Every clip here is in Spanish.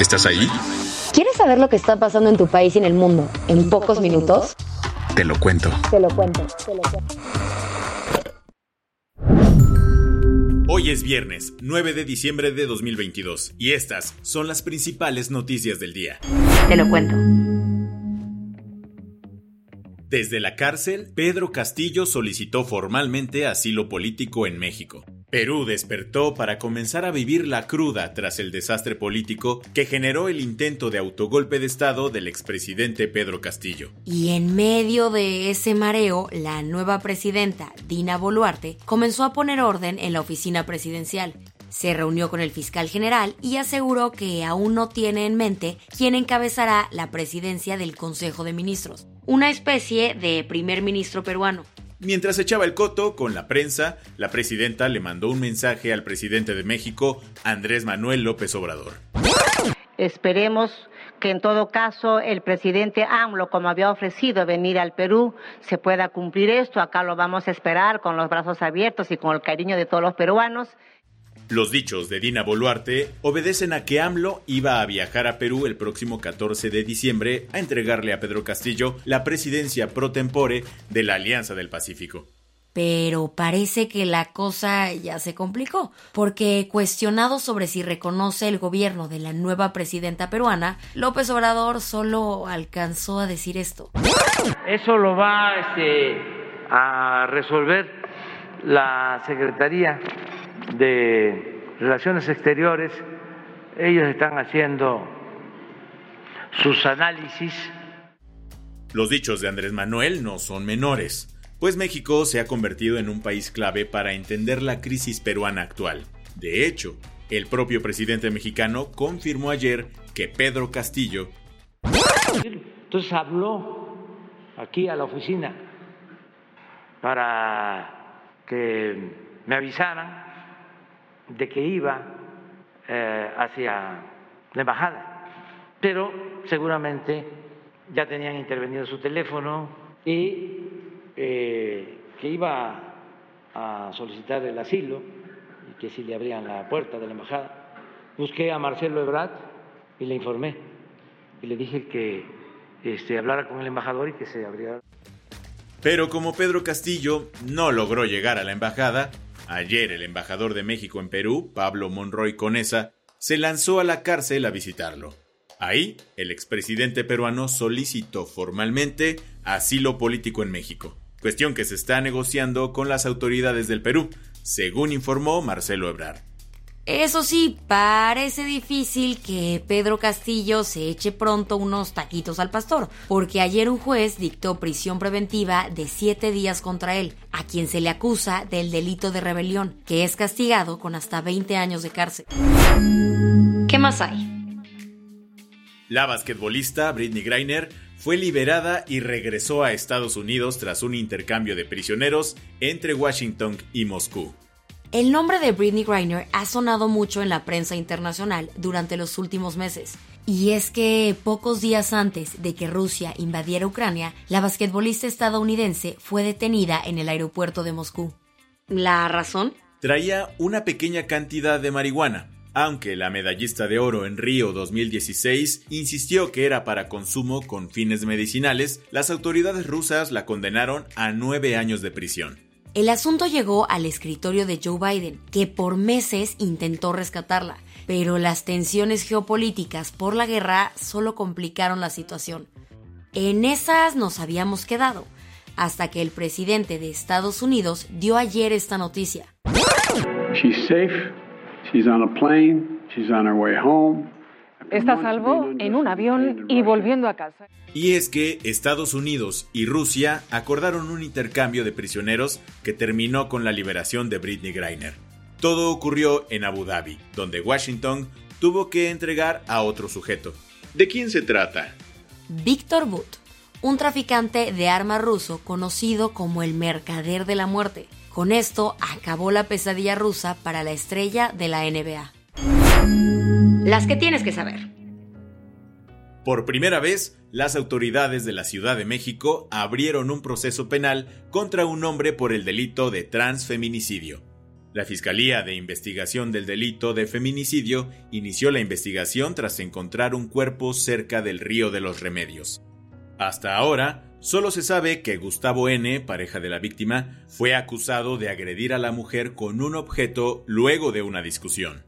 ¿Estás ahí? ¿Quieres saber lo que está pasando en tu país y en el mundo en pocos minutos? Te lo cuento. Te lo cuento. Te lo cuento. Hoy es viernes, 9 de diciembre de 2022, y estas son las principales noticias del día. Te lo cuento. Desde la cárcel, Pedro Castillo solicitó formalmente asilo político en México. Perú despertó para comenzar a vivir la cruda tras el desastre político que generó el intento de autogolpe de Estado del expresidente Pedro Castillo. Y en medio de ese mareo, la nueva presidenta, Dina Boluarte, comenzó a poner orden en la oficina presidencial. Se reunió con el fiscal general y aseguró que aún no tiene en mente quién encabezará la presidencia del Consejo de Ministros, una especie de primer ministro peruano. Mientras echaba el coto con la prensa, la presidenta le mandó un mensaje al presidente de México, Andrés Manuel López Obrador. Esperemos que en todo caso el presidente AMLO, como había ofrecido venir al Perú, se pueda cumplir esto. Acá lo vamos a esperar con los brazos abiertos y con el cariño de todos los peruanos. Los dichos de Dina Boluarte obedecen a que AMLO iba a viajar a Perú el próximo 14 de diciembre a entregarle a Pedro Castillo la presidencia pro tempore de la Alianza del Pacífico. Pero parece que la cosa ya se complicó, porque cuestionado sobre si reconoce el gobierno de la nueva presidenta peruana, López Obrador solo alcanzó a decir esto. Eso lo va este, a resolver la Secretaría de Relaciones Exteriores. Ellos están haciendo sus análisis. Los dichos de Andrés Manuel no son menores, pues México se ha convertido en un país clave para entender la crisis peruana actual. De hecho, el propio presidente mexicano confirmó ayer que Pedro Castillo Entonces habló aquí a la oficina para que me avisaran de que iba eh, hacia la embajada, pero seguramente ya tenían intervenido su teléfono y eh, que iba a solicitar el asilo y que si le abrían la puerta de la embajada. Busqué a Marcelo Ebrard y le informé y le dije que este, hablara con el embajador y que se abriera. Pero como Pedro Castillo no logró llegar a la embajada, ayer el embajador de México en Perú, Pablo Monroy Conesa, se lanzó a la cárcel a visitarlo. Ahí, el expresidente peruano solicitó formalmente asilo político en México, cuestión que se está negociando con las autoridades del Perú, según informó Marcelo Ebrard. Eso sí, parece difícil que Pedro Castillo se eche pronto unos taquitos al pastor, porque ayer un juez dictó prisión preventiva de siete días contra él, a quien se le acusa del delito de rebelión, que es castigado con hasta 20 años de cárcel. ¿Qué más hay? La basquetbolista Britney Griner fue liberada y regresó a Estados Unidos tras un intercambio de prisioneros entre Washington y Moscú. El nombre de Britney Griner ha sonado mucho en la prensa internacional durante los últimos meses. Y es que pocos días antes de que Rusia invadiera Ucrania, la basquetbolista estadounidense fue detenida en el aeropuerto de Moscú. ¿La razón? Traía una pequeña cantidad de marihuana, aunque la medallista de oro en Río 2016 insistió que era para consumo con fines medicinales, las autoridades rusas la condenaron a nueve años de prisión. El asunto llegó al escritorio de Joe Biden, que por meses intentó rescatarla, pero las tensiones geopolíticas por la guerra solo complicaron la situación. En esas nos habíamos quedado, hasta que el presidente de Estados Unidos dio ayer esta noticia. She's safe. She's on a plane. She's on her way home. Está a salvo en un avión y volviendo a casa. Y es que Estados Unidos y Rusia acordaron un intercambio de prisioneros que terminó con la liberación de Britney Greiner. Todo ocurrió en Abu Dhabi, donde Washington tuvo que entregar a otro sujeto. ¿De quién se trata? Víctor But, un traficante de armas ruso conocido como el mercader de la muerte. Con esto acabó la pesadilla rusa para la estrella de la NBA. Las que tienes que saber. Por primera vez, las autoridades de la Ciudad de México abrieron un proceso penal contra un hombre por el delito de transfeminicidio. La Fiscalía de Investigación del Delito de Feminicidio inició la investigación tras encontrar un cuerpo cerca del río de los Remedios. Hasta ahora, solo se sabe que Gustavo N., pareja de la víctima, fue acusado de agredir a la mujer con un objeto luego de una discusión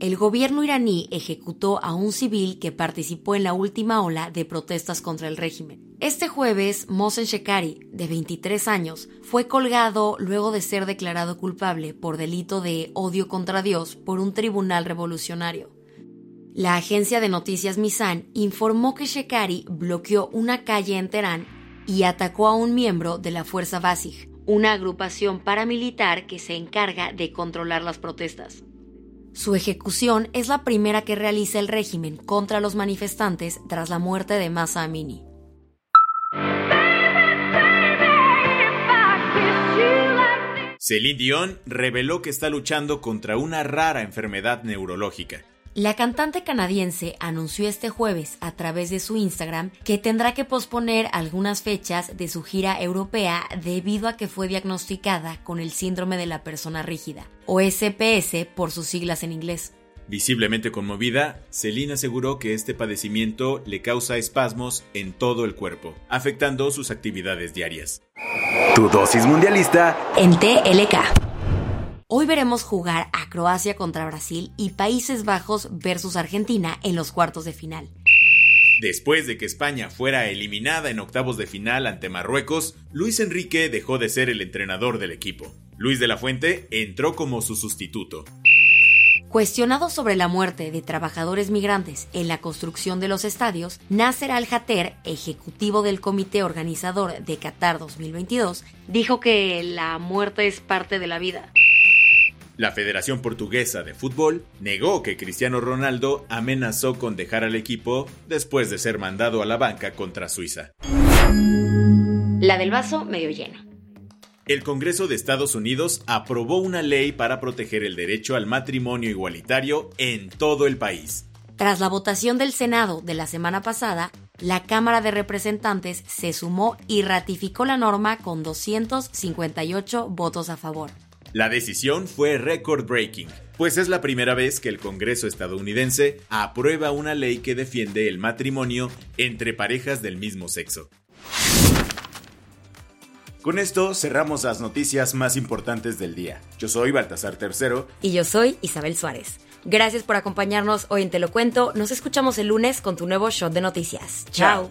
el gobierno iraní ejecutó a un civil que participó en la última ola de protestas contra el régimen. Este jueves, Mohsen Shekari, de 23 años, fue colgado luego de ser declarado culpable por delito de odio contra Dios por un tribunal revolucionario. La agencia de noticias Misan informó que Shekari bloqueó una calle en Teherán y atacó a un miembro de la Fuerza Basij, una agrupación paramilitar que se encarga de controlar las protestas. Su ejecución es la primera que realiza el régimen contra los manifestantes tras la muerte de Masa Amini. Celine Dion reveló que está luchando contra una rara enfermedad neurológica la cantante canadiense anunció este jueves a través de su Instagram que tendrá que posponer algunas fechas de su gira europea debido a que fue diagnosticada con el síndrome de la persona rígida, o SPS por sus siglas en inglés. Visiblemente conmovida, Celine aseguró que este padecimiento le causa espasmos en todo el cuerpo, afectando sus actividades diarias. Tu dosis mundialista en TLK. Hoy veremos jugar a Croacia contra Brasil y Países Bajos versus Argentina en los cuartos de final. Después de que España fuera eliminada en octavos de final ante Marruecos, Luis Enrique dejó de ser el entrenador del equipo. Luis de la Fuente entró como su sustituto. Cuestionado sobre la muerte de trabajadores migrantes en la construcción de los estadios, Nasser Al-Hatter, ejecutivo del comité organizador de Qatar 2022, dijo que la muerte es parte de la vida. La Federación Portuguesa de Fútbol negó que Cristiano Ronaldo amenazó con dejar al equipo después de ser mandado a la banca contra Suiza. La del vaso medio lleno. El Congreso de Estados Unidos aprobó una ley para proteger el derecho al matrimonio igualitario en todo el país. Tras la votación del Senado de la semana pasada, la Cámara de Representantes se sumó y ratificó la norma con 258 votos a favor. La decisión fue record-breaking, pues es la primera vez que el Congreso estadounidense aprueba una ley que defiende el matrimonio entre parejas del mismo sexo. Con esto cerramos las noticias más importantes del día. Yo soy Baltasar Tercero. Y yo soy Isabel Suárez. Gracias por acompañarnos hoy en Te lo cuento. Nos escuchamos el lunes con tu nuevo shot de noticias. Chao.